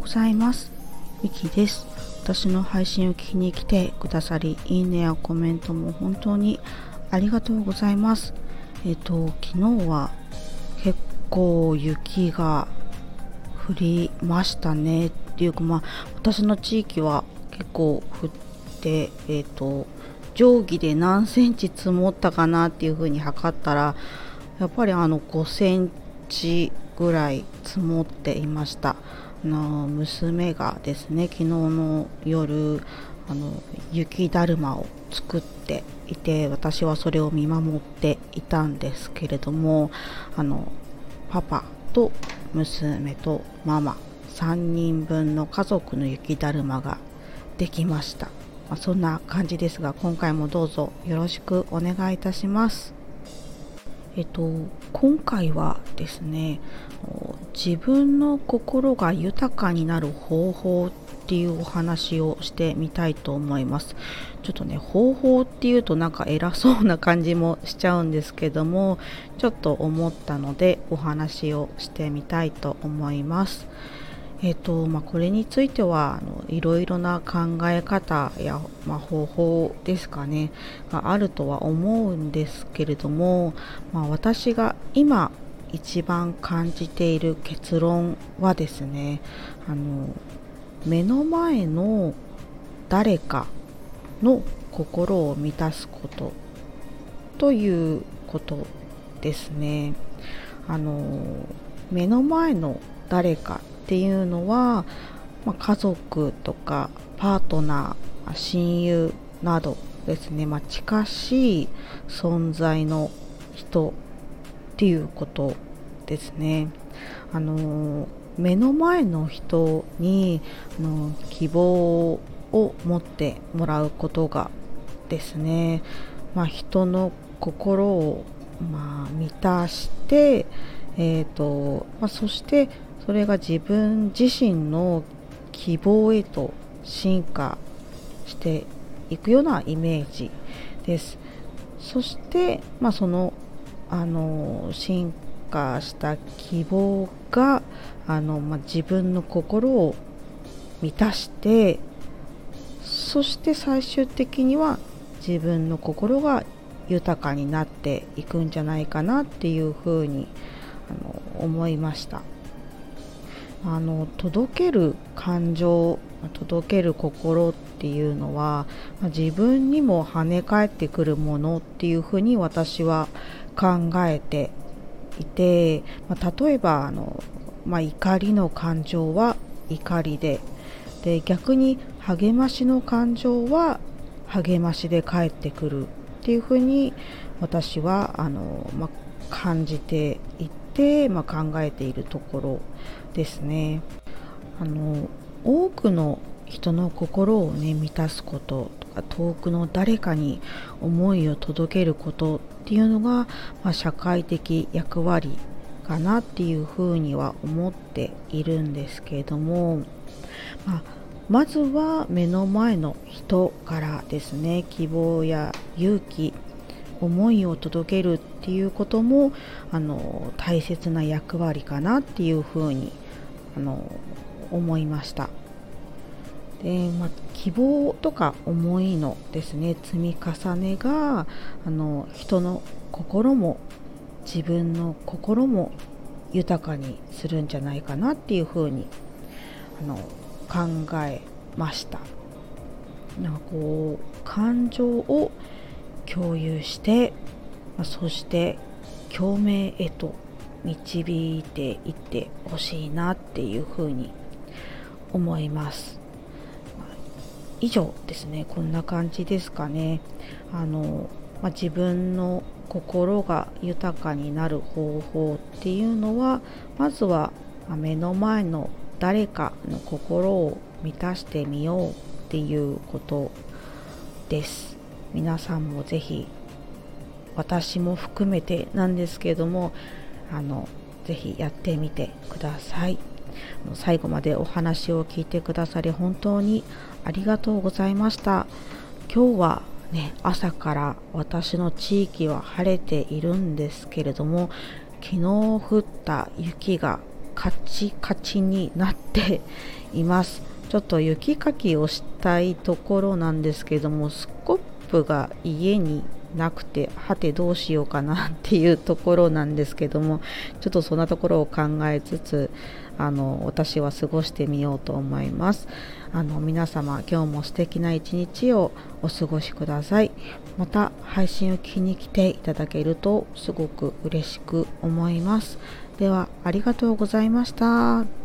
ございます。ミキです。私の配信を聞きに来てくださり、いいねやコメントも本当にありがとうございます。えっ、と、昨日は結構雪が降りましたねっていうか、まあ、私の地域は結構降って、えっ、と、定規で何センチ積もったかなっていう風に測ったら、やっぱりあの5センチぐらい積もっていましたの娘がですね昨日の夜あの雪だるまを作っていて私はそれを見守っていたんですけれどもあのパパと娘とママ3人分の家族の雪だるまができました、まあ、そんな感じですが今回もどうぞよろしくお願いいたします。えっと、今回はですね自分の心が豊かになる方法っていうお話をしてみたいと思います。ちょっとね方法っていうとなんか偉そうな感じもしちゃうんですけどもちょっと思ったのでお話をしてみたいと思います。えーとまあ、これについてはあのいろいろな考え方や、まあ、方法ですかねがあるとは思うんですけれども、まあ、私が今一番感じている結論はですねあの目の前の誰かの心を満たすことということですね。あの目の前の誰かっていうのは、まあ、家族とかパートナー親友などですね、まあ、近しい存在の人っていうことですね。あの目の前の人にあの希望を持ってもらうことがですね、まあ、人の心を、まあ、満たして、えーとまあ、そしてそれが自分自身の希望へと進化していくようなイメージです。そして、まあ、そのあの進化した希望があの、まあ、自分の心を満たしてそして最終的には自分の心が豊かになっていくんじゃないかなっていうふうにあの思いました。あの届ける感情届ける心っていうのは自分にも跳ね返ってくるものっていうふうに私は考えていて、まあ、例えばあの、まあ、怒りの感情は怒りでで逆に励ましの感情は励ましで返ってくるっていうふうに私はあの、まあ、感じていて、まあ、考えているところですね。あの多くの人の心をね満たすこととか遠くの誰かに思いを届けることっていうのが、まあ、社会的役割かなっていうふうには思っているんですけれども、まあ、まずは目の前の人からですね希望や勇気思いを届けるっていうこともあの大切な役割かなっていうふうにあの思いました。でまあ、希望とか思いのですね積み重ねがあの人の心も自分の心も豊かにするんじゃないかなっていうふうにあの考えました。なんかこう感情を共有して、ま、そして共鳴へと導いていってほしいなっていうふうに思います。以上ですね。こんな感じですかね。あの、まあ、自分の心が豊かになる方法っていうのはまずは目の前の誰かの心を満たしてみようっていうことです。皆さんもぜひ私も含めてなんですけどもあのぜひやってみてください。最後までお話を聞いてくださり本当にありがとうございました。今日はね朝から私の地域は晴れているんですけれども昨日降った雪がカチカチになっています。ちょっと雪かきをしたいところなんですけどもスコップが家になくてはてどうしようかなっていうところなんですけどもちょっとそんなところを考えつつあの私は過ごしてみようと思います。あの皆様今日も素敵な一日をお過ごしください。また配信を聞きに来ていただけるとすごく嬉しく思います。ではありがとうございました。